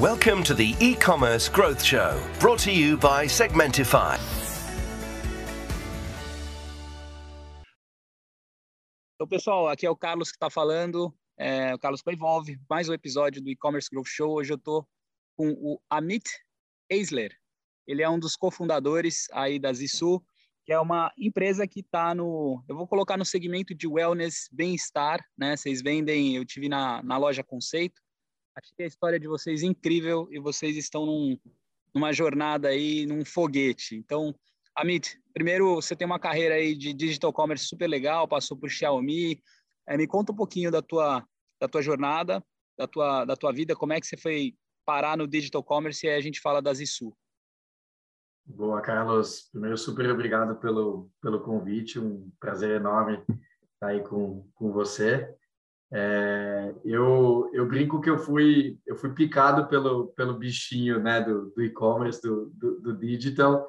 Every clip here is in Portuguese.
Welcome to the e-commerce growth show, brought to you by Segmentify. Então, pessoal, aqui é o Carlos que está falando, é, o Carlos Coivolve, mais um episódio do e-commerce growth show. Hoje eu estou com o Amit Eisler. Ele é um dos cofundadores aí da Zisu, que é uma empresa que está no, eu vou colocar no segmento de wellness, bem-estar, né? Vocês vendem, eu tive na, na loja Conceito, achei a história de vocês incrível e vocês estão num, numa jornada aí, num foguete. Então, Amit, primeiro você tem uma carreira aí de digital commerce super legal, passou por Xiaomi, é, me conta um pouquinho da tua, da tua jornada, da tua, da tua vida, como é que você foi parar no digital commerce e aí a gente fala da Zisu. Boa, Carlos. Primeiro, super obrigado pelo, pelo convite. Um prazer enorme estar aí com, com você. É, eu, eu brinco que eu fui eu fui picado pelo, pelo bichinho né, do, e-commerce, do, do, do, digital.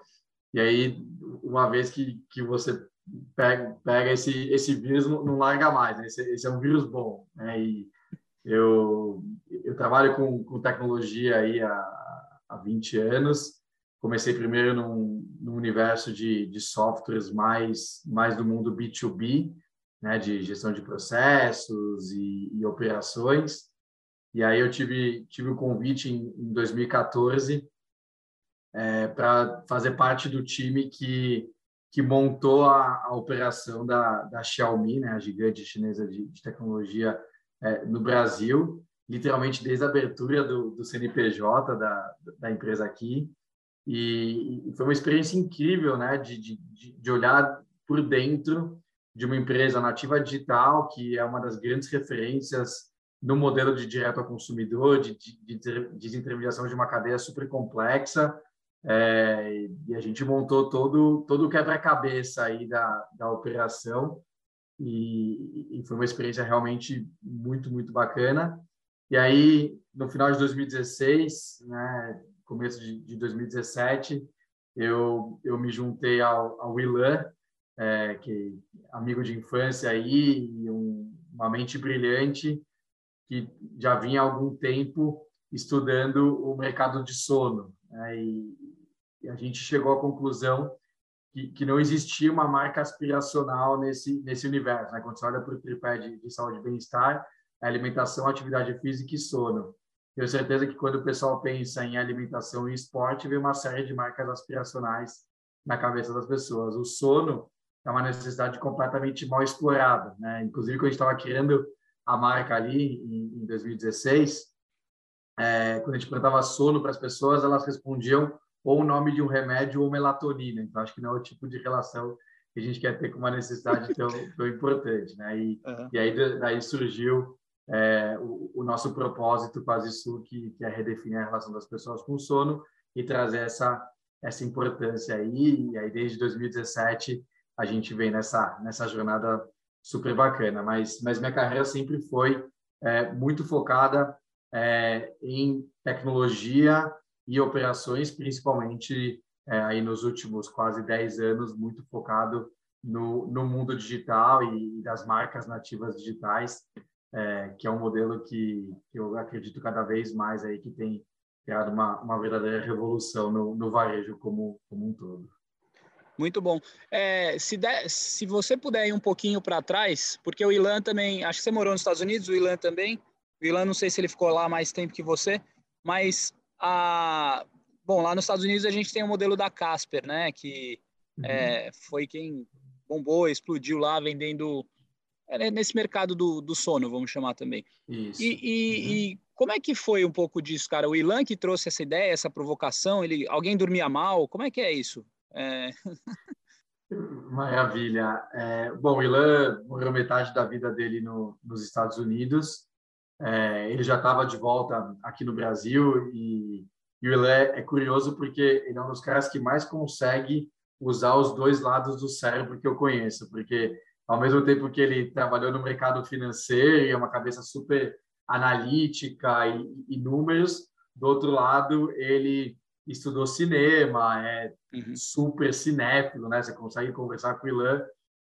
E aí, uma vez que, que você pega, pega esse, esse vírus, não larga mais. Né? Esse, esse, é um vírus bom. Né? E eu, eu trabalho com, com tecnologia aí há, há 20 anos comecei primeiro num, num universo de, de softwares mais, mais do mundo B2B, né, de gestão de processos e, e operações. E aí eu tive, tive o convite em, em 2014 é, para fazer parte do time que, que montou a, a operação da, da Xiaomi, né, a gigante chinesa de, de tecnologia é, no Brasil, literalmente desde a abertura do, do CNPJ da, da empresa aqui. E, e foi uma experiência incrível, né, de, de, de olhar por dentro de uma empresa nativa digital, que é uma das grandes referências no modelo de direto ao consumidor, de, de, de desintermediação de uma cadeia super complexa. É, e a gente montou todo, todo o quebra-cabeça aí da, da operação. E, e, foi uma experiência realmente muito, muito bacana. E aí, no final de 2016, né, começo de, de 2017, eu, eu me juntei ao, ao Ilan, é, que amigo de infância aí, um, uma mente brilhante, que já vinha há algum tempo estudando o mercado de sono. Né? E, e, a gente chegou à conclusão que, que, não existia uma marca aspiracional nesse, nesse universo. Né? Quando você olha para o tripé de, de saúde e bem-estar, alimentação, atividade física e sono. Tenho certeza que quando o pessoal pensa em alimentação e esporte, vem uma série de marcas aspiracionais na cabeça das pessoas. O sono é uma necessidade completamente mal explorada, né? Inclusive, quando a gente estava criando a marca ali em, 2016, é, quando a gente perguntava sono para as pessoas, elas respondiam ou o nome de um remédio ou melatonina. Então, acho que não é o tipo de relação que a gente quer ter com uma necessidade tão, tão importante, né? E, uhum. e aí daí surgiu é, o, o, nosso propósito quase isso que, que é redefinir a relação das pessoas com o sono e trazer essa essa importância aí e aí desde 2017 a gente vem nessa nessa jornada super bacana mas mas minha carreira sempre foi é, muito focada é, em tecnologia e operações principalmente é, aí nos últimos quase 10 anos muito focado no, no mundo digital e, das marcas nativas digitais é, que é um modelo que, que, eu acredito cada vez mais aí que tem criado uma, uma verdadeira revolução no, no varejo como, como um todo. Muito bom. É, se, der, se você puder ir um pouquinho para trás, porque o Ilan também, acho que você morou nos Estados Unidos, o Ilan também. O Ilan, não sei se ele ficou lá mais tempo que você, mas a, bom, lá nos Estados Unidos a gente tem o modelo da Casper, né? Que uhum. é, foi quem bombou, explodiu lá vendendo é nesse mercado do, do sono, vamos chamar também. Isso. E, e, uhum. e, como é que foi um pouco disso, cara? O Ilan que trouxe essa ideia, essa provocação, ele, alguém dormia mal? Como é que é isso? É... Maravilha. É, bom, Ilan morreu metade da vida dele no, nos Estados Unidos. É, ele já estava de volta aqui no Brasil e, e o Ilan é curioso porque ele é um dos caras que mais consegue usar os dois lados do cérebro que eu conheço, porque ao mesmo tempo que ele trabalhou no mercado financeiro e é uma cabeça super analítica e, e números, do outro lado ele estudou cinema, é uhum. super cinéfilo, né? Você consegue conversar com o Ilan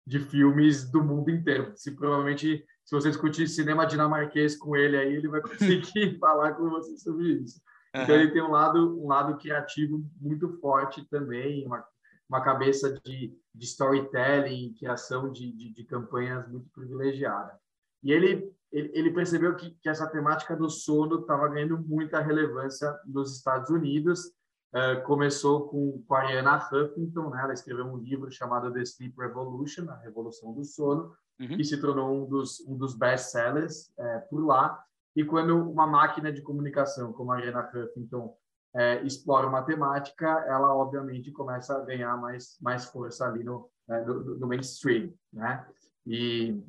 de filmes do mundo inteiro. Se provavelmente se você discutir cinema dinamarquês com ele aí, ele vai conseguir falar com você sobre isso. Então ele tem um lado, um lado criativo muito forte também, uma, uma cabeça de, de storytelling, criação de, de, de campanhas muito privilegiada. E ele, ele, ele percebeu que, que essa temática do sono estava ganhando muita relevância nos Estados Unidos. Uh, começou com, com a Ariana Huffington, né? ela escreveu um livro chamado The Sleep Revolution, a Revolução do Sono, uhum. que se tornou um dos, um dos best-sellers é, por lá. E quando uma máquina de comunicação como a Ariana Huffington é, explora matemática, ela obviamente começa a ganhar mais, mais força ali no, é, no, no mainstream, né? E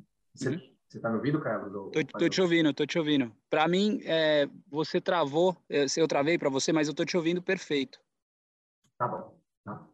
você está me ouvindo, Carlos? Tô, tô te ouvindo, tô te ouvindo. Para mim, é, você travou, é, eu travei para você, mas eu tô te ouvindo perfeito. Tá bom. Tá.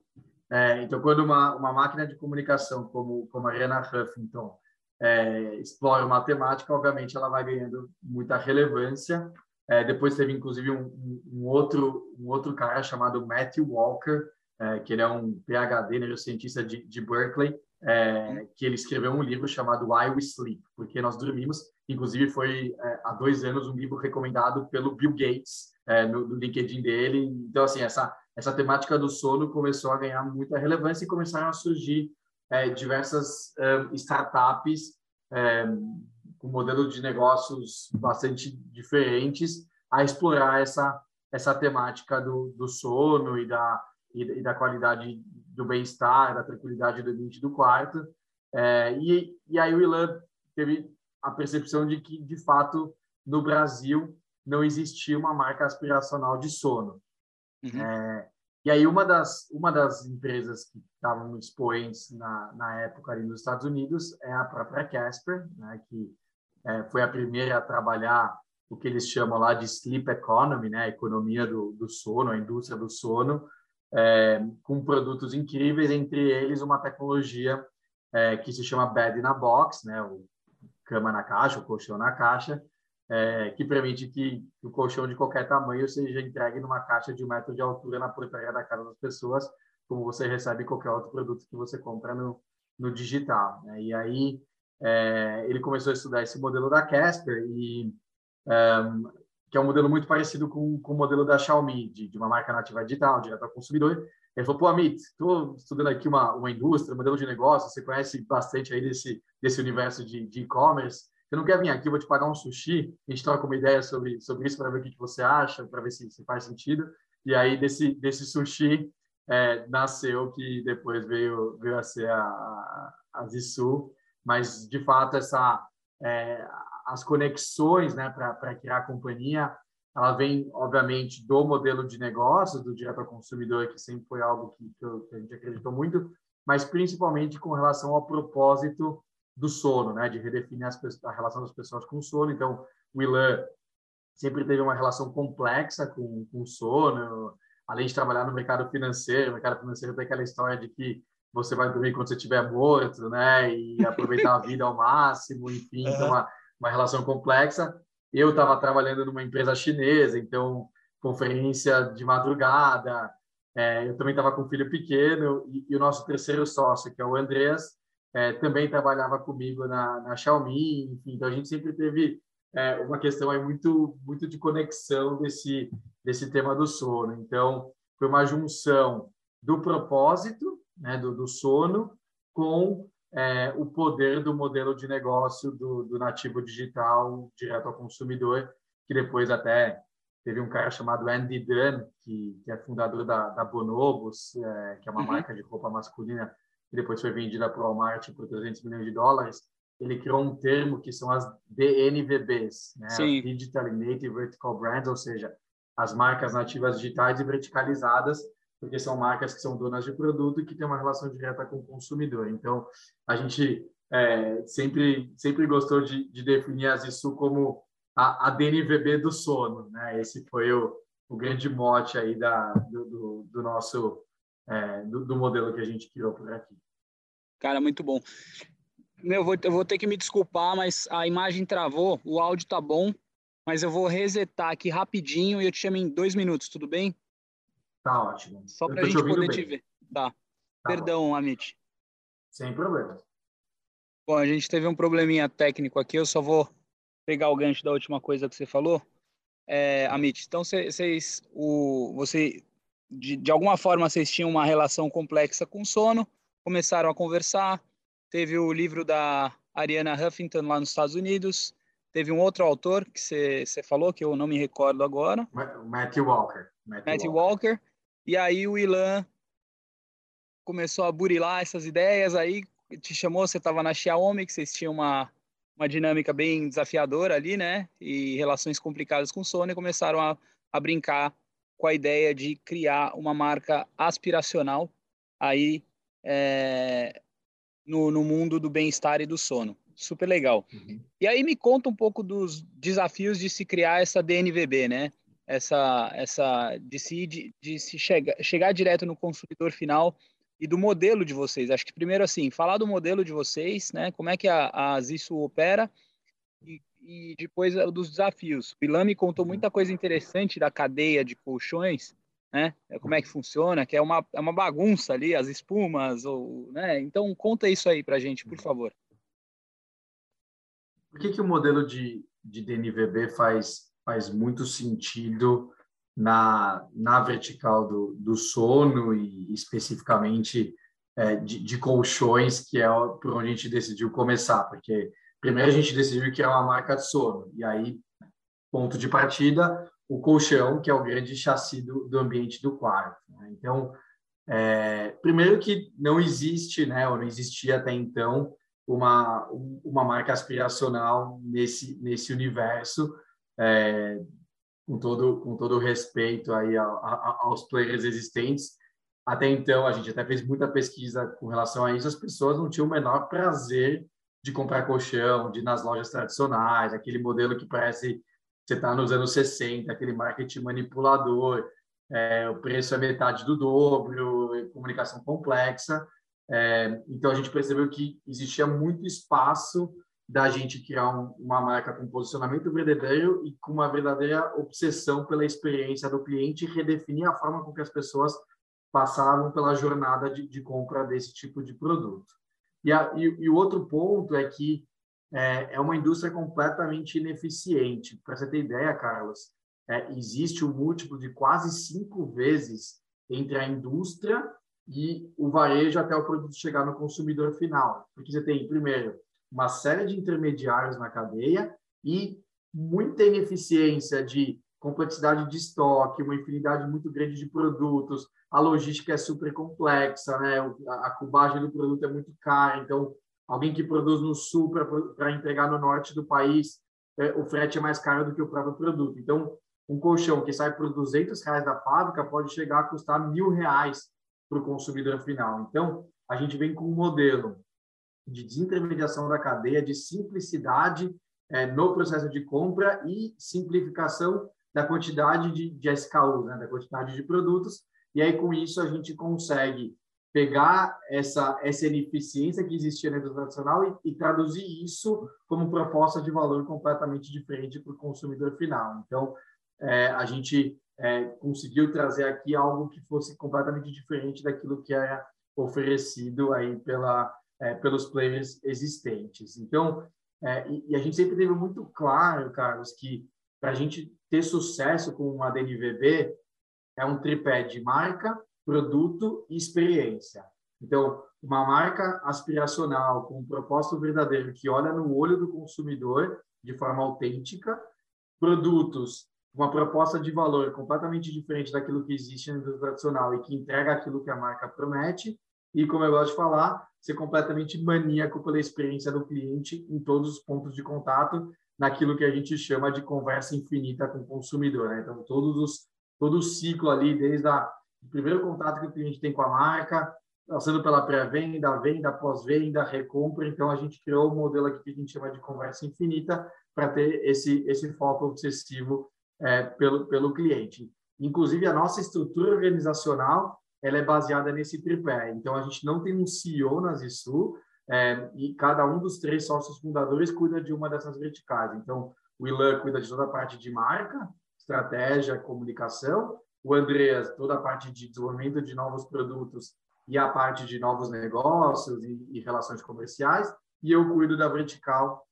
É, então, quando uma, uma máquina de comunicação como, como a Ariana Huffington é, explora matemática, obviamente ela vai ganhando muita relevância. É, depois teve inclusive um, um, outro um outro cara chamado Matthew Walker, é, que ele é um PhD neurocientista de, de Berkeley, é, que ele escreveu um livro chamado Why We Sleep, porque nós dormimos. Inclusive foi é, há dois anos um livro recomendado pelo Bill Gates é, no, no LinkedIn dele. Então assim essa essa temática do sono começou a ganhar muita relevância e começaram a surgir é, diversas é, startups é, com modelo de negócios bastante diferentes a explorar essa essa temática do, do sono e da e, da qualidade do bem-estar, da tranquilidade do ambiente do quarto. É, e, e aí o Ilan teve a percepção de que, de fato, no Brasil não existia uma marca aspiracional de sono. Uhum. É, e aí uma das uma das empresas que estavam expoentes na, na época ali nos Estados Unidos é a própria Casper, né, que é, foi a primeira a trabalhar o que eles chamam lá de sleep economy, né, a economia do, do sono, a indústria do sono, é, com produtos incríveis, entre eles uma tecnologia é, que se chama Bed in a Box, né, o cama na caixa, o colchão na caixa, é, que permite que o colchão de qualquer tamanho seja entregue numa caixa de um metro de altura na portaria da casa das pessoas, como você recebe qualquer outro produto que você compra no, no digital. Né? E aí é, ele começou a estudar esse modelo da Casper e um, que é um modelo muito parecido com, com o modelo da Xiaomi, de, de uma marca nativa digital, direto ao consumidor. Ele falou, pô, Amit, estou estudando aqui uma, uma indústria, um modelo de negócio, você conhece bastante aí desse, desse universo de e-commerce, você não quer vir aqui, eu vou te pagar um sushi, a gente troca uma ideia sobre, sobre isso para ver o que, que você acha, para ver se, se faz sentido. E aí, desse, desse sushi, é, nasceu que depois veio, veio a ser a, a, Zissu, mas, de fato, essa, é, as conexões né, para criar a companhia, ela vem, obviamente, do modelo de negócio, do direto ao consumidor, que sempre foi algo que, que a gente acreditou muito, mas principalmente com relação ao propósito do sono, né, de redefinir a relação das pessoas com o sono. Então, o Ilan sempre teve uma relação complexa com, com o sono, além de trabalhar no mercado financeiro. O mercado financeiro tem aquela história de que você vai dormir quando você estiver morto, né, e aproveitar a vida ao máximo, enfim, então uma, uma relação complexa. Eu estava trabalhando numa empresa chinesa, então conferência de madrugada. É, eu também estava com um filho pequeno e, e, o nosso terceiro sócio, que é o Andreas, é, também trabalhava comigo na, na Xiaomi, enfim, então a gente sempre teve é, uma questão aí muito muito de conexão desse desse tema do sono. Então foi uma junção do propósito, né, do, do sono, com é, o poder do modelo de negócio do, do nativo digital direto ao consumidor, que depois até teve um cara chamado Andy Dunn, que, que é fundador da, da Bonobos, é, que é uma uhum. marca de roupa masculina que depois foi vendida para o Walmart por 300 milhões de dólares, ele criou um termo que são as DNVBs, né? Digital Native Vertical Brands, ou seja, as marcas nativas digitais e verticalizadas, porque são marcas que são donas de produto e que têm uma relação direta com o consumidor. Então, a gente é, sempre sempre gostou de, de definir as isso como a, a, DNVB do sono, né? Esse foi o, o grande mote aí da, do, do, do nosso é, do, do, modelo que a gente criou por aqui. Cara, muito bom. Meu, eu vou, eu vou ter que me desculpar, mas a imagem travou, o áudio tá bom, mas eu vou resetar aqui rapidinho e eu te chamo em dois minutos, tudo bem? Tá ótimo. Só para a gente poder bem. te ver. Tá. tá Perdão, bom. Amit. Sem problema. Bom, a gente teve um probleminha técnico aqui, eu só vou pegar o gancho da última coisa que você falou. é, Amit, então vocês, o, você, de, de alguma forma, vocês tinham uma relação complexa com sono, começaram a conversar, teve o livro da Ariana Huffington lá nos Estados Unidos, teve um outro autor que você falou, que eu não me recordo agora. Matthew Walker. Matthew, Matthew Walker. Walker. E aí o Ilan começou a burilar essas ideias, aí te chamou, você estava na Xiaomi, que vocês tinham uma, uma dinâmica bem desafiadora ali, né? E relações complicadas com Sony, começaram a, a brincar com a ideia de criar uma marca aspiracional aí é, no, no mundo do bem-estar e do sono. Super legal. Uhum. E aí me conta um pouco dos desafios de se criar essa DNVB, né? Essa, essa de se, de, de se chegar, chegar direto no consumidor final e do modelo de vocês. Acho que primeiro assim, falar do modelo de vocês, né? Como é que a, a Zisso opera e, e depois dos desafios. O Ilan me contou uhum. muita coisa interessante da cadeia de colchões né? É como é que funciona, que é uma, é uma bagunça ali, as espumas, ou, né? Então, conta isso aí para a gente, por favor. Por que, que o modelo de, de DNVB faz, faz muito sentido na, na vertical do, do sono e especificamente é, de, de, colchões, que é por onde a gente decidiu começar? Porque primeiro a gente decidiu que é uma marca de sono, e aí, ponto de partida, o colchão, que é o grande chassi do, do ambiente do quarto. Né? Então, é, primeiro que não existe, né, ou não existia até então, uma, uma marca aspiracional nesse, nesse universo, é, com todo com todo respeito aí a, a, aos players existentes. Até então, a gente até fez muita pesquisa com relação a isso, as pessoas não tinham o menor prazer de comprar colchão, de ir nas lojas tradicionais, aquele modelo que parece você está nos anos 60, aquele marketing manipulador, é, o preço é metade do dobro, comunicação complexa. É, então, a gente percebeu que existia muito espaço da gente criar um, uma marca com posicionamento verdadeiro e com uma verdadeira obsessão pela experiência do cliente e redefinir a forma com que as pessoas passavam pela jornada de, de compra desse tipo de produto. E, a, e, e o outro ponto é que é, é uma indústria completamente ineficiente. Para você ter ideia, Carlos, é, existe um múltiplo de quase cinco vezes entre a indústria e o varejo até o produto chegar no consumidor final. Porque você tem, primeiro, uma série de intermediários na cadeia e muita ineficiência de complexidade de estoque, uma infinidade muito grande de produtos, a logística é super complexa, né? a cubagem do produto é muito cara, então alguém que produz no sul para entregar no norte do país, é, o frete é mais caro do que o próprio produto. Então, um colchão que sai por 200 reais da fábrica pode chegar a custar mil reais para o consumidor final. Então, a gente vem com um modelo de desintermediação da cadeia, de simplicidade é, no processo de compra e simplificação da quantidade de, de SKUs, né, da quantidade de produtos. E aí, com isso, a gente consegue pegar essa, essa ineficiência que existia na indústria tradicional e, e, traduzir isso como proposta de valor completamente diferente para o consumidor final. Então, é, a gente é, conseguiu trazer aqui algo que fosse completamente diferente daquilo que era oferecido aí pela, é, pelos players existentes. Então, é, e, e, a gente sempre teve muito claro, Carlos, que para a gente ter sucesso com a DNVB é um tripé de marca, produto e experiência. Então, uma marca aspiracional com um propósito verdadeiro que olha no olho do consumidor de forma autêntica, produtos uma proposta de valor completamente diferente daquilo que existe no tradicional e que entrega aquilo que a marca promete e, como eu gosto de falar, ser completamente maníaco pela experiência do cliente em todos os pontos de contato, naquilo que a gente chama de conversa infinita com o consumidor. Né? Então, todos os, todo o ciclo ali, desde o primeiro contato que o cliente tem com a marca, passando pela pré-venda, venda, pós-venda, recompra. Então, a gente criou um modelo aqui que a gente chama de conversa infinita para ter esse, esse foco obsessivo é, pelo, pelo cliente. Inclusive, a nossa estrutura organizacional ela é baseada nesse tripé. Então, a gente não tem um CEO na Zisu é, e cada um dos três sócios fundadores cuida de uma dessas verticais. Então, o Ilan cuida de toda a parte de marca, estratégia, comunicação, o Andreas, toda a parte de desenvolvimento de novos produtos e a parte de novos negócios e, e relações comerciais, e eu cuido da vertical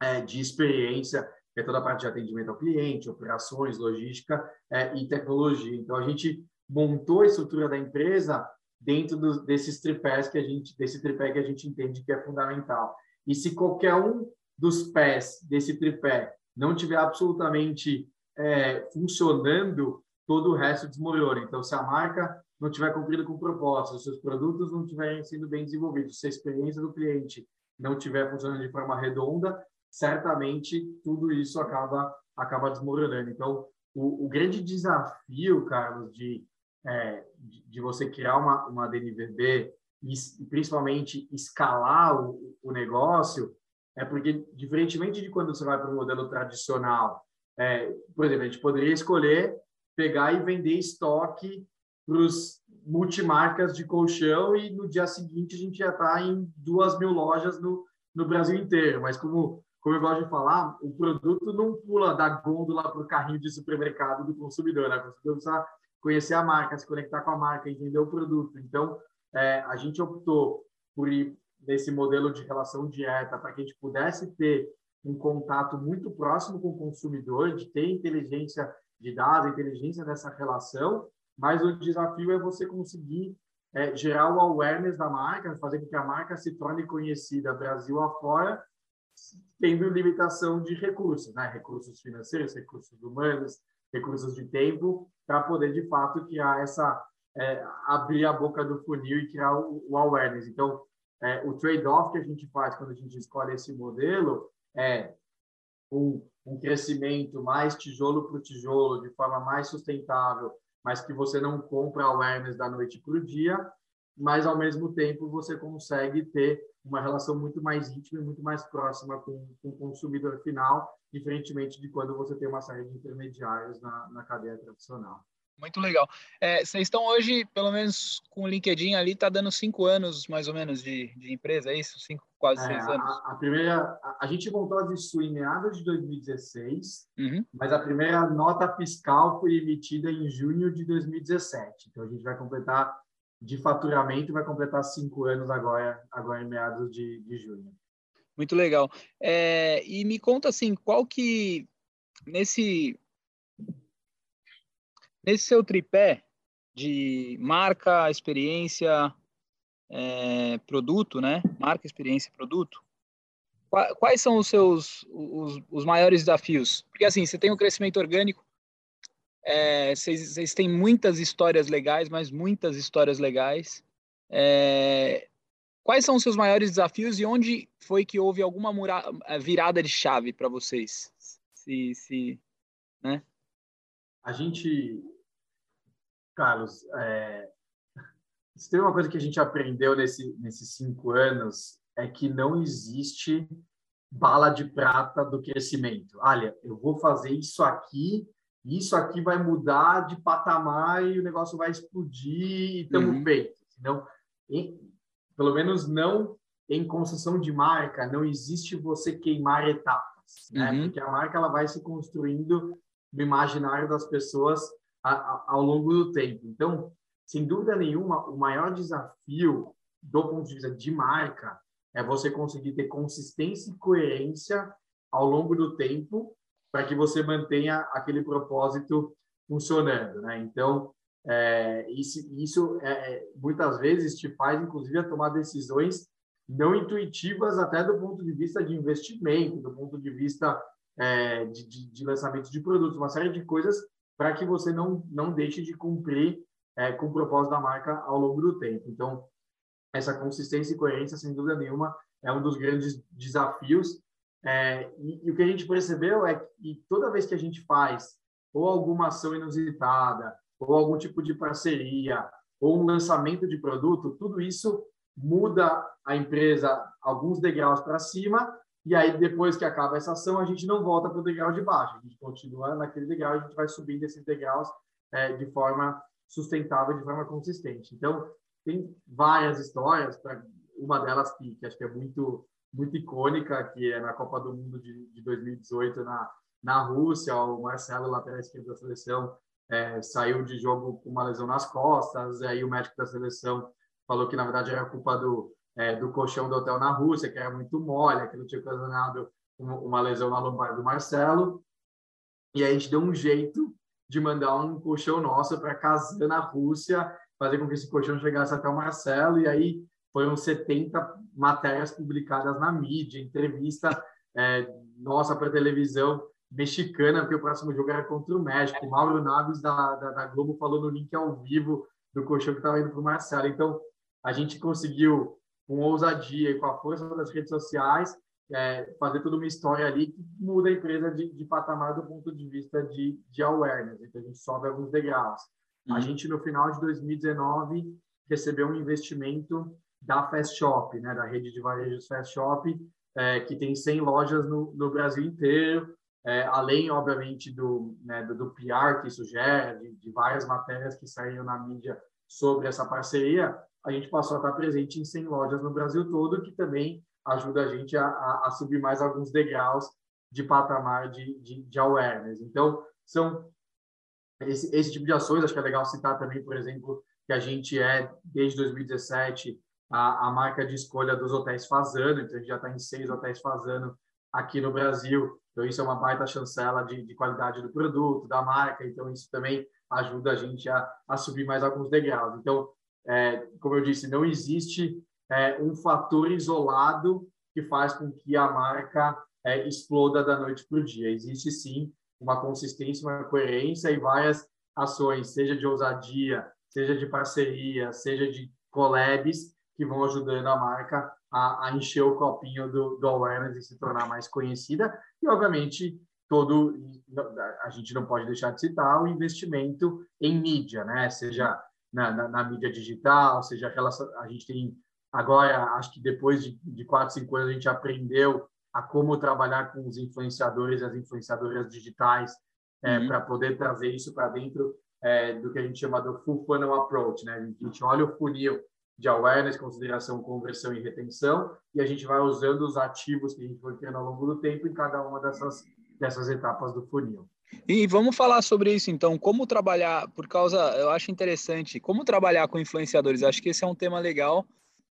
é, de experiência, que é toda a parte de atendimento ao cliente, operações, logística é, e tecnologia. Então, a gente montou a estrutura da empresa dentro do, desses tripés que a gente, desse tripé que a gente entende que é fundamental. E se qualquer um dos pés desse tripé não tiver absolutamente é, funcionando, todo o resto desmorona. Então, se a marca não tiver cumprido com o propósito, se os produtos não estiverem sendo bem desenvolvidos, se a experiência do cliente não estiver funcionando de forma redonda, certamente tudo isso acaba acaba desmoronando. Então, o, o grande desafio, Carlos, de, é, de, de, você criar uma, uma DNVB e, principalmente escalar o, o negócio, é porque, diferentemente de quando você vai para o modelo tradicional, é, por exemplo, a gente poderia escolher pegar e vender estoque para os multimarcas de colchão e no dia seguinte a gente já está em duas mil lojas no, no Brasil inteiro. Mas como, como eu gosto de falar, o produto não pula da gôndola para o carrinho de supermercado do consumidor. Né? O consumidor precisa conhecer a marca, se conectar com a marca, entender o produto. Então, é, a gente optou por ir nesse modelo de relação direta para que a gente pudesse ter um contato muito próximo com o consumidor, de ter inteligência de dados, inteligência dessa relação, mas o desafio é você conseguir é, gerar o awareness da marca, fazer com que a marca se torne conhecida Brasil afora, tendo limitação de recursos, né? recursos financeiros, recursos humanos, recursos de tempo, para poder de fato criar essa é, abrir a boca do funil e criar o, o awareness. Então, é, o trade-off que a gente faz quando a gente escolhe esse modelo é um, um crescimento mais tijolo por tijolo, de forma mais sustentável, mas que você não compra awareness da noite para o dia, mas ao mesmo tempo você consegue ter uma relação muito mais íntima e muito mais próxima com, com o consumidor final, diferentemente de quando você tem uma série de intermediários na, na cadeia tradicional. Muito legal. É, vocês estão hoje, pelo menos com o LinkedIn ali, está dando cinco anos mais ou menos de, de empresa, é isso? Cinco, quase é, seis anos. A, a primeira, a, a, gente montou a Zissu em meados de 2016, uhum. mas a primeira nota fiscal foi emitida em junho de 2017. Então a gente vai completar de faturamento, vai completar cinco anos agora, agora em meados de, de junho. Muito legal. É, e me conta assim, qual que nesse Nesse seu tripé de marca, experiência, é, produto, né? Marca, experiência, produto. Quais são os seus os, os maiores desafios? Porque assim, você tem o um crescimento orgânico, vocês, vocês têm muitas histórias legais, mas muitas histórias legais. É, quais são os seus maiores desafios e onde foi que houve alguma mura, virada de chave para vocês? Se, se, né? A gente, Carlos, é, se tem uma coisa que a gente aprendeu nesse, nesses cinco anos é que não existe bala de prata do crescimento. Olha, eu vou fazer isso aqui, isso aqui vai mudar de patamar e o negócio vai explodir e estamos uhum. feitos. Então, pelo menos não em concessão de marca, não existe você queimar etapas, né? Uhum. Porque a marca ela vai se construindo no imaginário das pessoas a, a, ao longo do tempo. Então, sem dúvida nenhuma, o maior desafio do ponto de vista de marca é você conseguir ter consistência e coerência ao longo do tempo para que você mantenha aquele propósito funcionando, né? Então, é, isso, isso é, é muitas vezes te faz, inclusive, a tomar decisões não intuitivas até do ponto de vista de investimento, do ponto de vista é, de, de, de, lançamento de produtos, uma série de coisas para que você não, não deixe de cumprir é, com o propósito da marca ao longo do tempo. Então, essa consistência e coerência, sem dúvida nenhuma, é um dos grandes desafios. É, e, e, o que a gente percebeu é que toda vez que a gente faz ou alguma ação inusitada, ou algum tipo de parceria, ou um lançamento de produto, tudo isso muda a empresa alguns degraus para cima e aí, depois que acaba essa ação, a gente não volta para o degrau de baixo, a gente continua naquele degrau, a gente vai subindo esses degraus é, de forma sustentável, de forma consistente. Então, tem várias histórias, pra, uma delas que, que, acho que é muito, muito icônica, que é na Copa do Mundo de, de 2018 na, na Rússia, o Marcelo, lateral esquerdo da seleção, é, saiu de jogo com uma lesão nas costas, aí o médico da seleção falou que, na verdade, era culpa do, é, do colchão do hotel na Rússia, que era muito mole, que não tinha ocasionado uma lesão na lombar do Marcelo, e aí a gente deu um jeito de mandar um colchão nosso para Kazan, na Rússia, fazer com que esse colchão chegasse até o Marcelo, e aí foram 70 matérias publicadas na mídia, entrevista é, nossa para televisão mexicana, porque o próximo jogo era contra o México. O Mauro Naves, da, da, da Globo, falou no link ao vivo do colchão que estava indo para o Marcelo. Então, a gente conseguiu, com ousadia e com a força das redes sociais, é, fazer toda uma história ali que muda a empresa de, de patamar do ponto de vista de, de awareness. Então, a gente sobe alguns degraus. Uhum. A gente, no final de 2019, recebeu um investimento da Fast Shop, né, da rede de varejos Fast Shop, é, que tem 100 lojas no, no Brasil inteiro, é, além, obviamente, do, né, do, do, PR que isso gera, de, de, várias matérias que saíram na mídia sobre essa parceria, a gente passou a estar presente em 100 lojas no Brasil todo, que também ajuda a gente a, a, a subir mais alguns degraus de patamar de, de, de awareness. Então, são esse, esse, tipo de ações, acho que é legal citar também, por exemplo, que a gente é, desde 2017, a, a marca de escolha dos hotéis Fazano, então a gente já está em seis hotéis Fazano aqui no Brasil, então isso é uma baita chancela de, de qualidade do produto, da marca, então isso também ajuda a gente a, a subir mais alguns degraus. Então, é, como eu disse, não existe é, um fator isolado que faz com que a marca é, exploda da noite para o dia. Existe sim uma consistência, uma coerência e várias ações, seja de ousadia, seja de parceria, seja de collabs, que vão ajudando a marca a, a encher o copinho do, do awareness e se tornar mais conhecida. E, obviamente, todo a gente não pode deixar de citar o investimento em mídia, né? Seja na, na, na mídia digital, seja aquela a gente tem agora acho que depois de, de quatro cinco anos a gente aprendeu a como trabalhar com os influenciadores e as influenciadoras digitais é, uhum. para poder trazer isso para dentro é, do que a gente chama do full funnel approach, né? A gente olha o funil de awareness, consideração, conversão e retenção, e a gente vai usando os ativos que a gente foi criando ao longo do tempo em cada uma dessas, dessas etapas do funil. E vamos falar sobre isso então, como trabalhar, por causa, eu acho interessante, como trabalhar com influenciadores, acho que esse é um tema legal.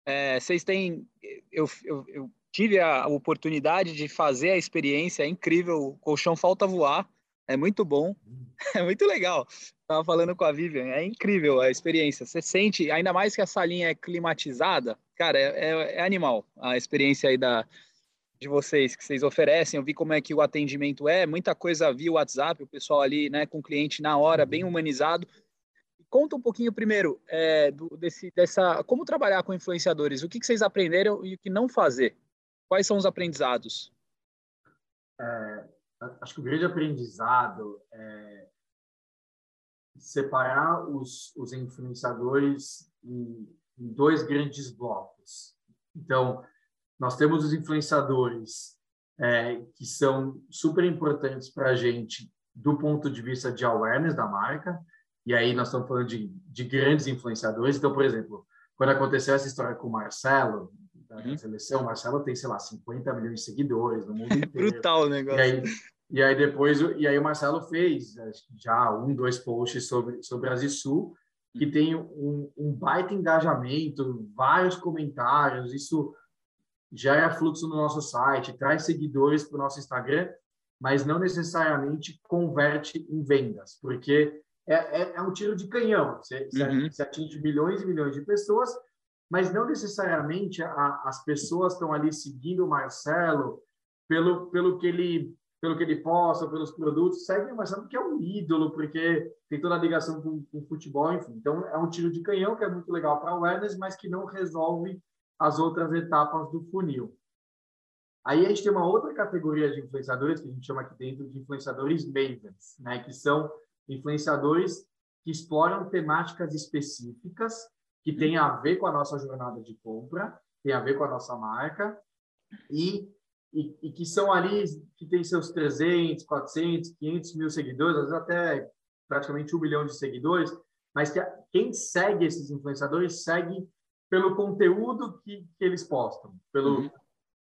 É, vocês têm, eu, eu, eu tive a oportunidade de fazer a experiência, é incrível, o colchão falta voar, é muito bom, é muito legal. Tava falando com a Vivian, é incrível a experiência. Você sente, ainda mais que a salinha é climatizada, cara, é, é, é animal a experiência aí da, de vocês que vocês oferecem. Eu vi como é que o atendimento é, muita coisa via WhatsApp, o pessoal ali, né, com o cliente na hora, bem humanizado. Conta um pouquinho primeiro é, do, desse, dessa, como trabalhar com influenciadores. O que, que vocês aprenderam e o que não fazer? Quais são os aprendizados? É, acho que o grande aprendizado é separar os, os influenciadores em, em dois grandes blocos. Então, nós temos os influenciadores é, que são super importantes para a gente do ponto de vista de awareness da marca, e aí nós estamos falando de, de grandes influenciadores. Então, por exemplo, quando aconteceu essa história com o Marcelo, da uhum. seleção, o Marcelo tem, sei lá, 50 milhões de seguidores no mundo inteiro. Brutal o negócio. E aí, e aí depois, e aí o Marcelo fez já um, dois posts sobre, sobre a Sul que uhum. tem um, um baita engajamento, vários comentários, isso gera fluxo no nosso site, traz seguidores para o nosso Instagram, mas não necessariamente converte em vendas, porque é, é, é um tiro de canhão. Você, uhum. você, atinge milhões e milhões de pessoas, mas não necessariamente a, as pessoas estão ali seguindo o Marcelo pelo, pelo que ele pelo que ele posta, pelos produtos, segue o Marcelo porque é um ídolo, porque tem toda a ligação com, com futebol, enfim. Então, é um tiro de canhão que é muito legal para o awareness, mas que não resolve as outras etapas do funil. Aí a gente tem uma outra categoria de influenciadores, que a gente chama aqui dentro de influenciadores mavens, né? que são influenciadores que exploram temáticas específicas que têm a ver com a nossa jornada de compra, tem a ver com a nossa marca e e, e, que são ali, que tem seus 300, 400, 500 mil seguidores, às vezes até praticamente um milhão de seguidores, mas que quem segue esses influenciadores segue pelo conteúdo que, que eles postam, pelo, uhum.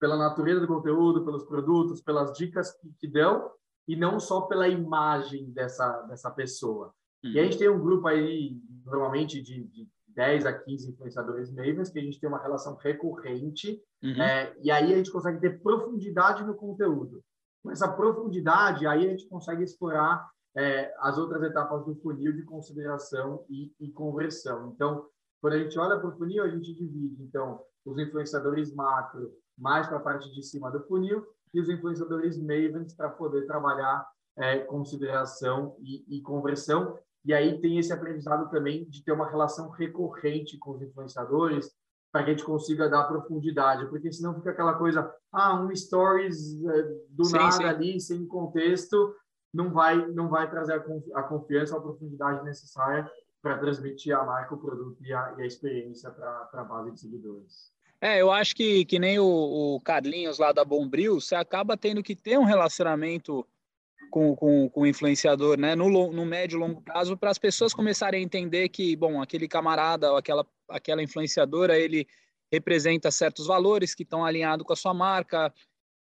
pela natureza do conteúdo, pelos produtos, pelas dicas que, que, dão, e não só pela imagem dessa, dessa pessoa. Uhum. E a gente tem um grupo aí, normalmente, de, de 10 a 15 influenciadores Mavens, que a gente tem uma relação recorrente, uhum. é, e aí a gente consegue ter profundidade no conteúdo. Com essa profundidade, aí a gente consegue explorar é, as outras etapas do funil de consideração e, e conversão. Então, quando a gente olha para o funil, a gente divide, então, os influenciadores macro mais para a parte de cima do funil e os influenciadores mavens para poder trabalhar é, consideração e, e conversão. E aí tem esse aprendizado também de ter uma relação recorrente com os influenciadores para que a gente consiga dar profundidade, porque senão fica aquela coisa, ah, um stories é, do sim, nada sim. ali, sem contexto, não vai não vai trazer a, a confiança, a profundidade necessária para transmitir a marca, o produto e a, e a experiência para a base de seguidores. É, eu acho que, que nem o, o Carlinhos lá da Bombril, você acaba tendo que ter um relacionamento com, com, com o influenciador, né? No, no médio e longo prazo, para as pessoas começarem a entender que, bom, aquele camarada ou aquela, aquela influenciadora, ele representa certos valores que estão alinhados com a sua marca.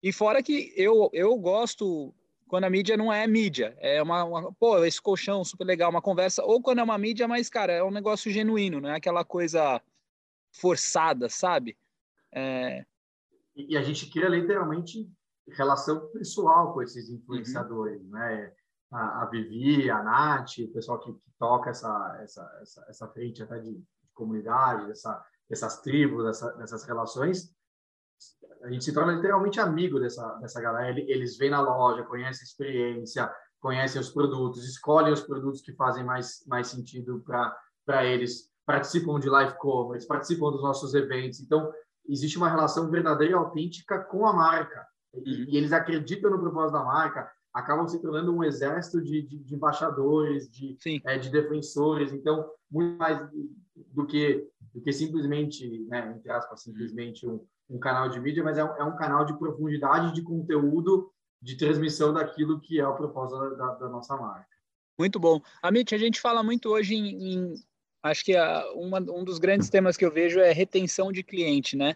E fora que eu, eu gosto quando a mídia não é mídia, é uma, uma, pô, esse colchão super legal, uma conversa, ou quando é uma mídia, mas, cara, é um negócio genuíno, não é aquela coisa forçada, sabe? É... E a gente cria literalmente relação pessoal com esses influenciadores, uhum. né? A, a, Vivi, a Nath, o pessoal que, que toca essa, essa, essa, essa, frente até de, de comunidade, essa, essas tribos, essa, essas relações, a gente se torna literalmente amigo dessa, dessa galera. Eles vêm na loja, conhecem a experiência, conhecem os produtos, escolhem os produtos que fazem mais, mais sentido para eles, participam de live commerce, participam dos nossos eventos. Então, existe uma relação verdadeira e autêntica com a marca. E, uhum. e eles acreditam no propósito da marca, acabam se tornando um exército de, de, de embaixadores, de, é, de defensores. Então, muito mais do que, do que simplesmente, né, entre aspas, simplesmente um, um canal de mídia, mas é um, é um canal de profundidade de conteúdo, de transmissão daquilo que é o propósito da, da nossa marca. Muito bom. Amit, a gente fala muito hoje em, em acho que a, uma, um dos grandes temas que eu vejo é retenção de cliente, né?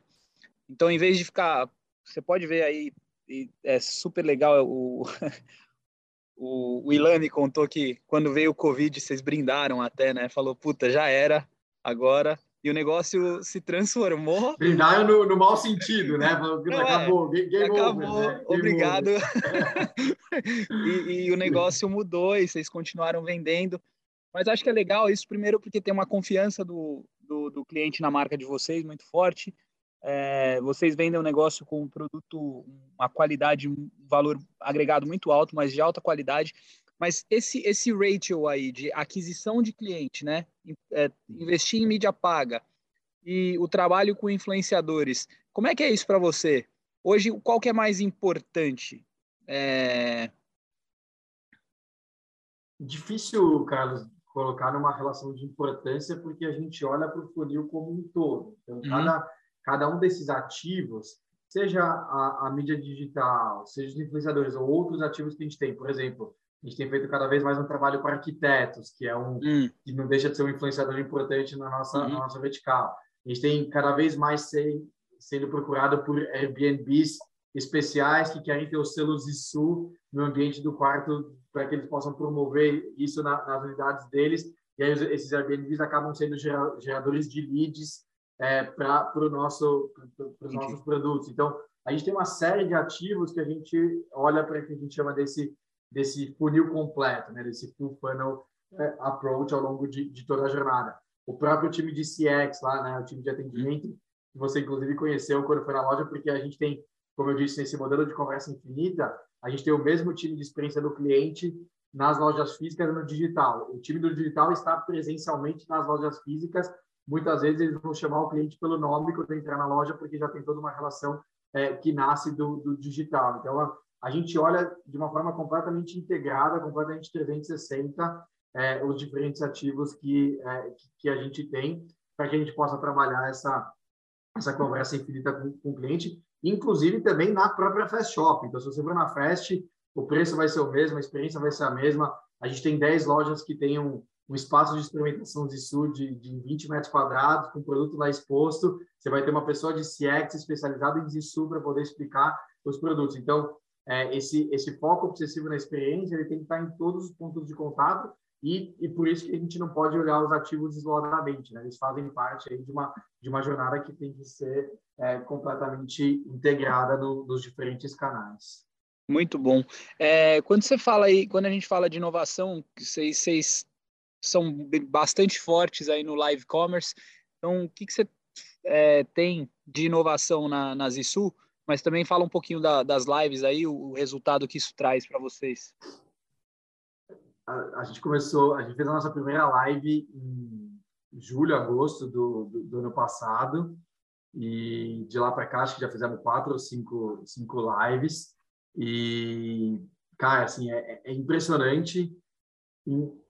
Então, em vez de ficar, você pode ver aí, é super legal o, o, o Ilane contou que quando veio o Covid, vocês brindaram até, né? Falou, puta, já era, agora. E o negócio se transformou. Brindaram no, no mau sentido, né? Não, é. acabou, é, game acabou, over, né? obrigado. e, e o negócio mudou e vocês continuaram vendendo. Mas acho que é legal isso, primeiro, porque tem uma confiança do, do, do cliente na marca de vocês muito forte. É, vocês vendem um negócio com um produto, uma qualidade, um valor agregado muito alto, mas de alta qualidade. Mas esse, esse ratio aí de aquisição de cliente, né? É, investir em mídia paga e o trabalho com influenciadores, como é que é isso para você? Hoje, qual que é mais importante? É... Difícil, Carlos, colocar numa relação de importância, porque a gente olha para o funil como um todo. Então, uhum. cada, cada um desses ativos, seja a, a, mídia digital, seja os influenciadores ou outros ativos que a gente tem, por exemplo, a gente tem feito cada vez mais um trabalho para arquitetos, que é um uhum. que não deixa de ser um influenciador importante na nossa, uhum. na nossa vertical. A gente tem cada vez mais ser, sendo procurado por Airbnbs especiais que querem ter os selos ISU no ambiente do quarto para que eles possam promover isso na, nas unidades deles. E aí esses Airbnbs acabam sendo geradores de leads é, para pro nosso, os nossos produtos. Então, a gente tem uma série de ativos que a gente olha para que a gente chama desse, desse funil completo, né? desse full funnel é, approach ao longo de, de toda a jornada. O próprio time de CX lá, né? o time de atendimento, que você inclusive conheceu quando foi na loja, porque a gente tem, como eu disse, nesse modelo de conversa infinita, a gente tem o mesmo time de experiência do cliente nas lojas físicas e no digital. O time do digital está presencialmente nas lojas físicas. Muitas vezes eles vão chamar o cliente pelo nome quando entrar na loja, porque já tem toda uma relação é, que nasce do, do digital. Então, a, a, gente olha de uma forma completamente integrada, completamente 360, é, os diferentes ativos que, é, que, a gente tem, para que a gente possa trabalhar essa, essa conversa infinita com, com o cliente inclusive também na própria Fast Shop. Então, se você for na Fast, o preço vai ser o mesmo, a experiência vai ser a mesma. A gente tem 10 lojas que têm um, um espaço de experimentação de sul de, de 20 metros quadrados, com produto lá exposto. Você vai ter uma pessoa de CX especializada em Zissu para poder explicar os produtos. Então, é, esse, esse foco obsessivo na experiência, ele tem que estar em todos os pontos de contato e, e por isso que a gente não pode olhar os ativos isoladamente, né? Eles fazem parte de uma de uma jornada que tem que ser é, completamente integrada no, nos diferentes canais. Muito bom. É, quando você fala aí, quando a gente fala de inovação, vocês, vocês são bastante fortes aí no live commerce. Então, o que, que você é, tem de inovação na, na Zisu? Mas também fala um pouquinho da, das lives aí, o, o resultado que isso traz para vocês. A, a, gente começou, a gente fez a nossa primeira live em julho, agosto do, do, do ano passado. E de lá para cá, acho que já fizemos quatro ou cinco, cinco lives. E, cara, assim, é, é impressionante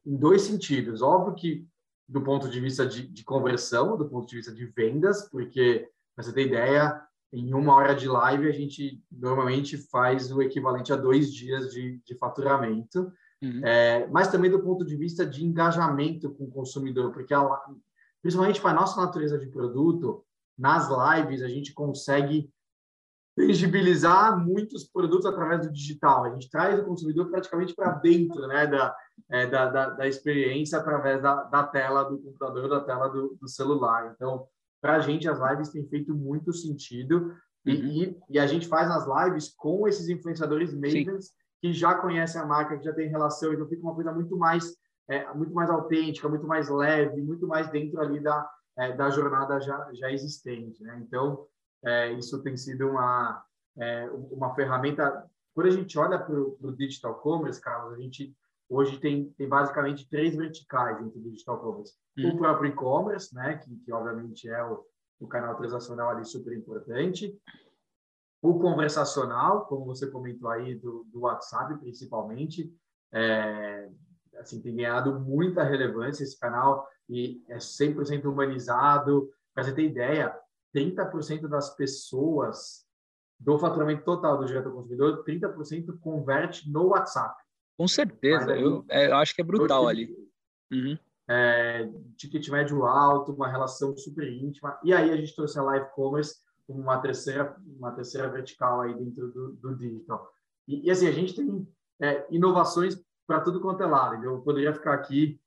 em, dois sentidos. Óbvio que do ponto de vista de, de conversão, do ponto de vista de vendas, porque, para você ter ideia, em uma hora de live a gente normalmente faz o equivalente a dois dias de, de faturamento. Uhum. É, mas também do ponto de vista de engajamento com o consumidor, porque a, principalmente para a nossa natureza de produto, nas lives a gente consegue tangibilizar muitos produtos através do digital. A gente traz o consumidor praticamente para dentro né, da, é, da, da, da, experiência através da, da tela do computador, da tela do, do celular. Então, para a gente, as lives têm feito muito sentido e, uhum. e, a gente faz as lives com esses influenciadores makers que já conhecem a marca, que já tem relação, então fica uma coisa muito mais é, muito mais autêntica, muito mais leve, muito mais dentro ali da, é, da jornada já, já existente. Né? Então, é, isso tem sido uma, é, uma ferramenta. Quando a gente olha para o digital commerce, Carlos, a gente hoje tem, tem basicamente três verticais dentro do digital commerce. Hum. O próprio e-commerce, né, que, que obviamente é o, o canal transacional ali super importante. O conversacional, como você comentou aí, do, do WhatsApp principalmente, é, assim, tem ganhado muita relevância esse canal e é 100% humanizado. Para você ter ideia, 30% das pessoas do faturamento total do direto ao consumidor, 30% converte no WhatsApp. Com certeza, eu, é, eu, acho que é brutal ali. Uhum. É, ticket médio alto, uma relação super íntima. E aí a gente trouxe a Live Commerce como uma terceira, uma terceira vertical aí dentro do, do digital. E, e, assim, a gente tem é, inovações para tudo quanto é lado. Eu poderia ficar aqui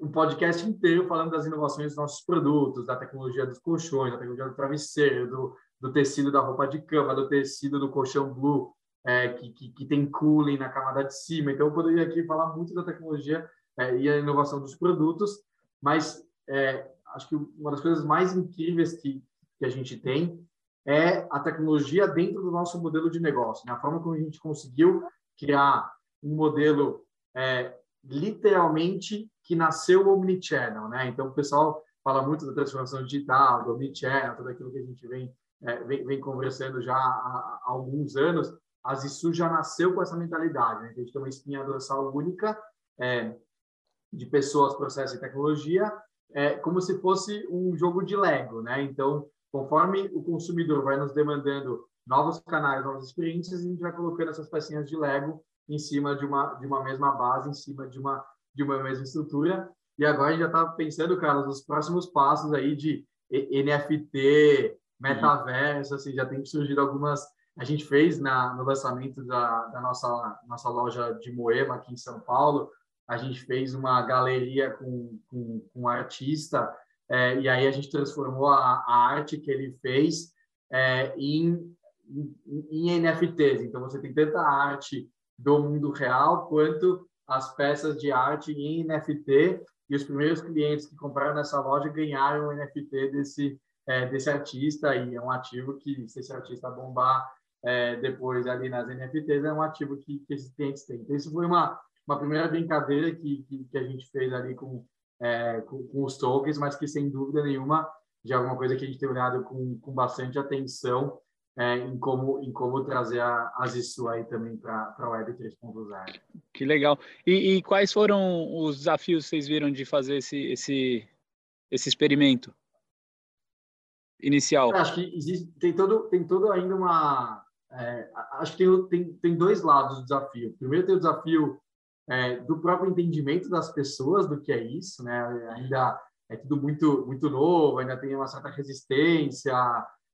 um podcast inteiro falando das inovações dos nossos produtos, da tecnologia dos colchões, da tecnologia do travesseiro, do, do tecido da roupa de cama, do tecido do colchão blue, é, que, que, que, tem cooling na camada de cima. Então, eu poderia aqui falar muito da tecnologia é, e a inovação dos produtos, mas é, acho que uma das coisas mais incríveis que, que a gente tem é a tecnologia dentro do nosso modelo de negócio, né? a forma como a gente conseguiu criar um modelo é, literalmente que nasceu omnichannel, né? Então, o pessoal fala muito da transformação digital, do omnichannel, tudo aquilo que a gente vem, é, vem, vem, conversando já há, há, alguns anos. A Zissu já nasceu com essa mentalidade, né? A gente tem uma espinha dorsal única é, de pessoas, processos e tecnologia, é, como se fosse um jogo de Lego, né? Então, conforme o consumidor vai nos demandando novos canais, novas experiências, a gente vai colocando essas pecinhas de Lego em cima de uma de uma mesma base, em cima de uma de uma mesma estrutura. E agora a gente já está pensando, Carlos, nos próximos passos aí de NFT, metaverso, assim, já tem surgido algumas. A gente fez na, no lançamento da, da nossa nossa loja de Moema aqui em São Paulo, a gente fez uma galeria com, com, com um artista é, e aí a gente transformou a, a arte que ele fez é, em, em, em NFTs. Então você tem tanta arte do mundo real, quanto as peças de arte em NFT. E os primeiros clientes que compraram nessa loja ganharam o NFT desse, é, desse artista. E é um ativo que, se esse artista bombar é, depois ali nas NFTs, é um ativo que, que esses clientes têm. Então, isso foi uma, uma primeira brincadeira que, que, que a gente fez ali com, é, com, com, os tokens, mas que, sem dúvida nenhuma, já é alguma coisa que a gente tem olhado com, com bastante atenção é, em, como, em como trazer a, as ISU aí também para a Web 3.0. Que legal. E, e, quais foram os desafios que vocês viram de fazer esse, esse, esse experimento inicial? acho que existe, tem, todo, tem todo ainda uma... É, acho que tem, tem, tem dois lados do desafio. Primeiro tem o desafio é, do próprio entendimento das pessoas do que é isso, né? Ainda é tudo muito muito novo, ainda tem uma certa resistência,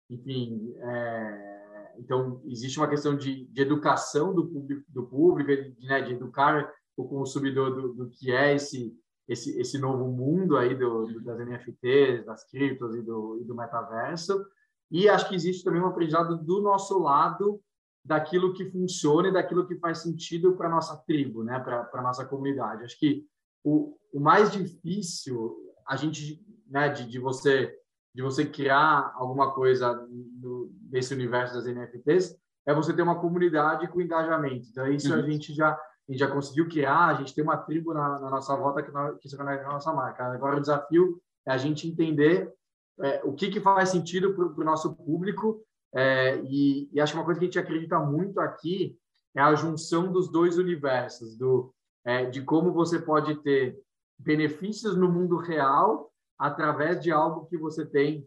enfim, é, então existe uma questão de, de educação do público, do público de, né, de educar o consumidor do, do que é esse, esse, esse novo mundo aí do, do, das NFTs, das criptos e do, e do metaverso. E acho que existe também um aprendizado do nosso lado daquilo que funciona e daquilo que faz sentido para a nossa tribo, né? para a nossa comunidade. Acho que o, o mais difícil a gente, né, de, de você de você criar alguma coisa no, nesse universo das NFTs é você ter uma comunidade com engajamento. Então isso uhum. a gente já a gente já conseguiu criar, a gente tem uma tribo na, na nossa volta que, que se conecta com a nossa marca. Agora o desafio é a gente entender é, o que, que faz sentido para o nosso público é, e, e, acho que uma coisa que a gente acredita muito aqui é a junção dos dois universos, do, é, de como você pode ter benefícios no mundo real através de algo que você tem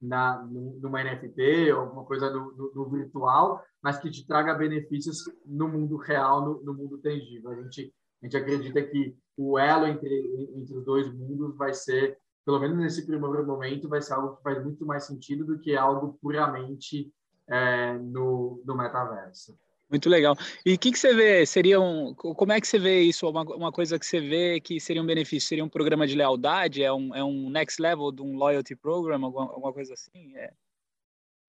na numa NFT ou alguma coisa no, virtual, mas que te traga benefícios no mundo real, no, no, mundo tangível. A gente a gente acredita que o elo entre entre os dois mundos vai ser, pelo menos nesse primeiro momento, vai ser algo que faz muito mais sentido do que algo puramente é, no, no metaverso. Muito legal. E o que, que você vê? Seria um, como é que você vê isso? Uma, uma coisa que você vê que seria um benefício? Seria um programa de lealdade? É um, é um next level de um loyalty program? Alguma, alguma coisa assim? É.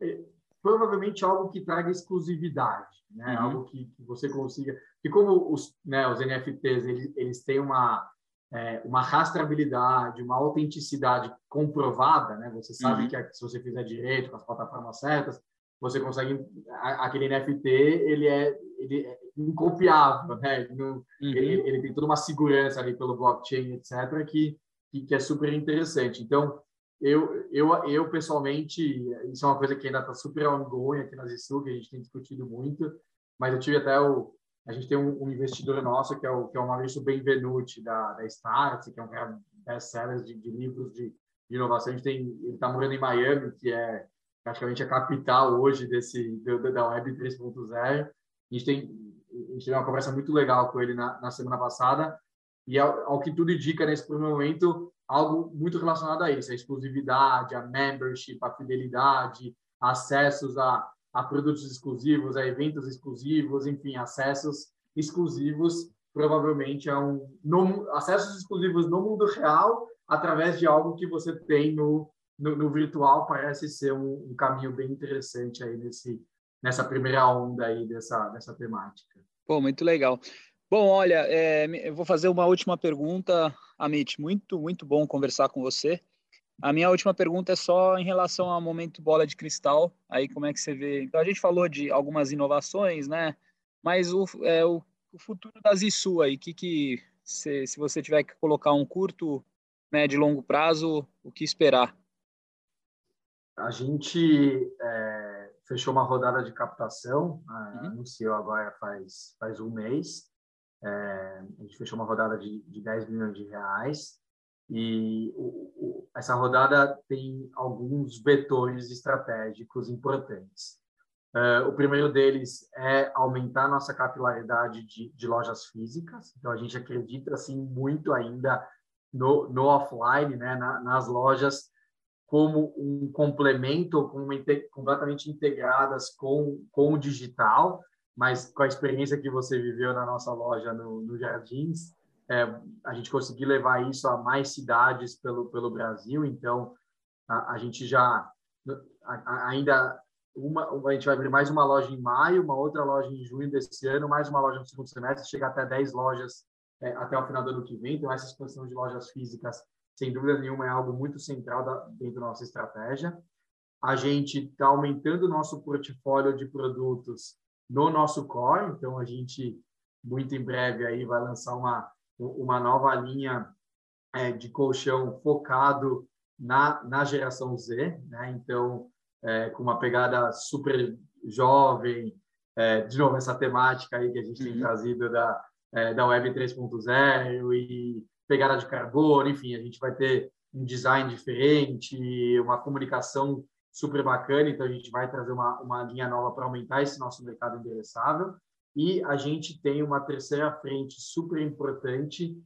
é provavelmente algo que traga exclusividade, né? Uhum. Algo que, que, você consiga. E como os, né, os NFTs eles, eles têm uma é, uma rastreabilidade, uma autenticidade comprovada, né? Você sabe uhum. que se você fizer direito com as plataformas certas, você consegue aquele NFT ele é ele é incopiável né? Ele, não, uhum. ele, ele, tem toda uma segurança ali pelo blockchain etc que que é super interessante. Então eu eu eu pessoalmente isso é uma coisa que ainda está super ongoing aqui na Zissu que a gente tem discutido muito mas eu tive até o a gente tem um, um investidor nosso que é o que é o Maurício Benvenuti da da Starts que é um cara best-seller de, de livros de, de inovação. A gente tem ele está morando em Miami que é praticamente a capital hoje desse da Web 3.0. A gente tem a gente teve uma conversa muito legal com ele na, na semana passada e ao, ao, que tudo indica nesse primeiro momento algo muito relacionado a isso, a exclusividade, a membership, a fidelidade, acessos a, a produtos exclusivos, a eventos exclusivos, enfim, acessos exclusivos provavelmente a um no, acessos exclusivos no mundo real através de algo que você tem no no, no virtual parece ser um, um, caminho bem interessante aí nesse, nessa primeira onda aí dessa, dessa temática. Pô, muito legal. Bom, olha, é, eu vou fazer uma última pergunta, Amit. Muito, muito bom conversar com você. A minha última pergunta é só em relação ao momento bola de cristal. Aí, como é que você vê? Então, a gente falou de algumas inovações, né? Mas o, é, o, o futuro das ISU aí, que, que se, se você tiver que colocar um curto, médio e longo prazo, o que esperar? A gente é, fechou uma rodada de captação, uhum. anunciou agora faz, faz um mês. É, a gente fechou uma rodada de, de 10 milhões de reais. E o, o, essa rodada tem alguns vetores estratégicos importantes. Uh, o primeiro deles é aumentar nossa capilaridade de, de, lojas físicas. Então, a gente acredita assim muito ainda no, no offline, né, Na, nas lojas como um complemento, como completamente integradas com, com o digital, mas com a experiência que você viveu na nossa loja no, no Jardins, é, a gente conseguiu levar isso a mais cidades pelo, pelo Brasil, então a, a gente já a, a, ainda uma, a gente vai abrir mais uma loja em maio, uma outra loja em junho desse ano, mais uma loja no segundo semestre, chega até 10 lojas é, até o final do ano que vem. Então, essa expansão de lojas físicas sem dúvida nenhuma, é algo muito central da, dentro da nossa estratégia. A gente está aumentando o nosso portfólio de produtos no nosso core, então a gente, muito em breve, aí vai lançar uma, uma nova linha é, de colchão focado na, na geração Z, né? então, é, com uma pegada super jovem, é, de novo, essa temática aí que a gente uhum. tem trazido da, é, da Web 3.0 e pegada de carbono, enfim, a gente vai ter um design diferente, uma comunicação super bacana, então a gente vai trazer uma, uma linha nova para aumentar esse nosso mercado endereçável. E a gente tem uma terceira frente super importante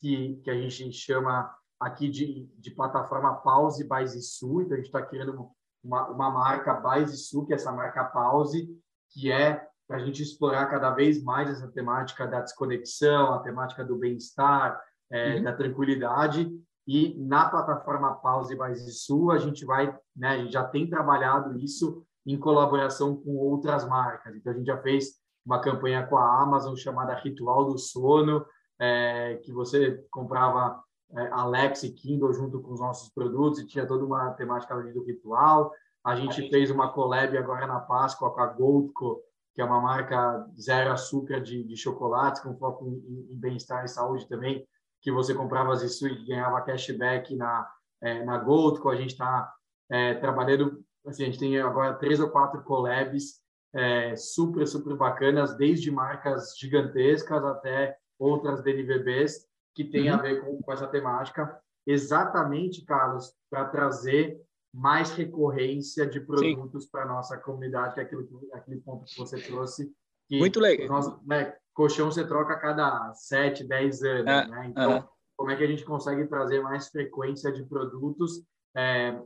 que, que a gente chama aqui de, de plataforma Pause by Zisu, então a gente está criando uma, uma marca by Zisu, que é essa marca Pause, que é para a gente explorar cada vez mais essa temática da desconexão, a temática do bem-estar, é, uhum. da tranquilidade. E na plataforma Pause Base Sul, a gente vai, né, a gente já tem trabalhado isso em colaboração com outras marcas. Então, a gente já fez uma campanha com a Amazon chamada Ritual do Sono, é, que você comprava é, Alex e Kindle junto com os nossos produtos e tinha toda uma temática ali do ritual. A gente fez uma collab agora na Páscoa com a Goldco, que é uma marca zero açúcar de, de chocolates, com foco em, em bem-estar e saúde também, que você comprava as isso e ganhava cashback na, é, na Goldco. A gente está é, trabalhando, assim, a gente tem agora três ou quatro collabs é, super, super bacanas, desde marcas gigantescas até outras DNVBs que tem uhum. a ver com, com essa temática, exatamente, Carlos, para trazer mais recorrência de produtos para nossa comunidade, que é aquilo, aquele ponto que você trouxe. Que Muito legal. Nós, né, colchão você troca a cada 7, 10 anos, é, né? Então, é. como é que a gente consegue trazer mais frequência de produtos? É,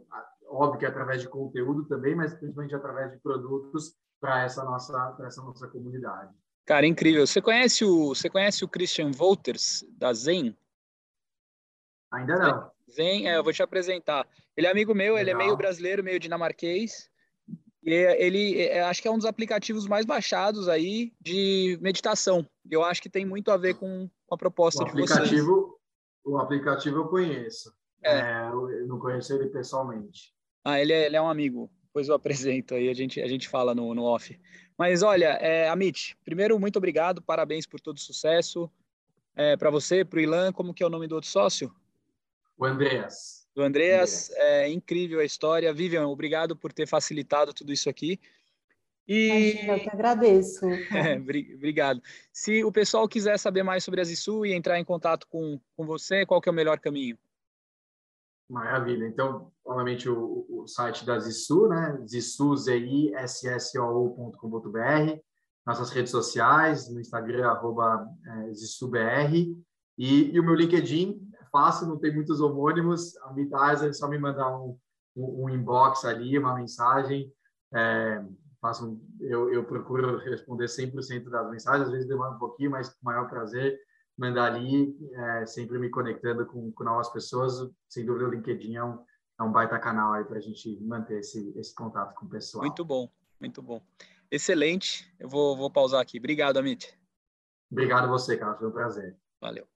óbvio que através de conteúdo também, mas principalmente através de produtos para essa nossa para essa nossa comunidade. Cara, incrível. Você conhece o, você conhece o Christian Wolters, da Zen? Ainda não. Zen, é, eu vou te apresentar. Ele é amigo meu, Legal. ele é meio brasileiro, meio dinamarquês. E ele, é, acho que é um dos aplicativos mais baixados aí de meditação. Eu acho que tem muito a ver com, a proposta o de vocês. O aplicativo eu conheço. É. é. eu não conheço ele pessoalmente. Ah, ele é, ele é um amigo. Depois eu apresento aí, a gente, a gente fala no, no off. Mas olha, é, Amit, primeiro, muito obrigado, parabéns por todo o sucesso. É, para você, para o Ilan, como que é o nome do outro sócio? O Andreas. Do Andreas, é incrível a história. Vivian, obrigado por ter facilitado tudo isso aqui. E... Eu que agradeço. É, obrigado. Se o pessoal quiser saber mais sobre a Zissu e entrar em contato com, com você, qual que é o melhor caminho? Maravilha. Então, novamente, o, o site da Zissu, né? Zissu, Z-I-S-S-O-U.com.br. Nossas redes sociais, no Instagram, arroba é, ZissuBR. E, e, o meu LinkedIn, fácil, não tem muitos homônimos. A Mitaiser é só me mandar um, um, um, inbox ali, uma mensagem. É, faço, eu, eu procuro responder 100% das mensagens. Às vezes demora um pouquinho, mas com o maior prazer mandar ali, é, sempre me conectando com, com, novas pessoas. Sem dúvida, o LinkedIn é um, é um baita canal aí para a gente manter esse, esse contato com o pessoal. Muito bom, muito bom. Excelente. Eu vou, vou pausar aqui. Obrigado, Amit. Obrigado a você, Carlos. Foi um prazer. Valeu.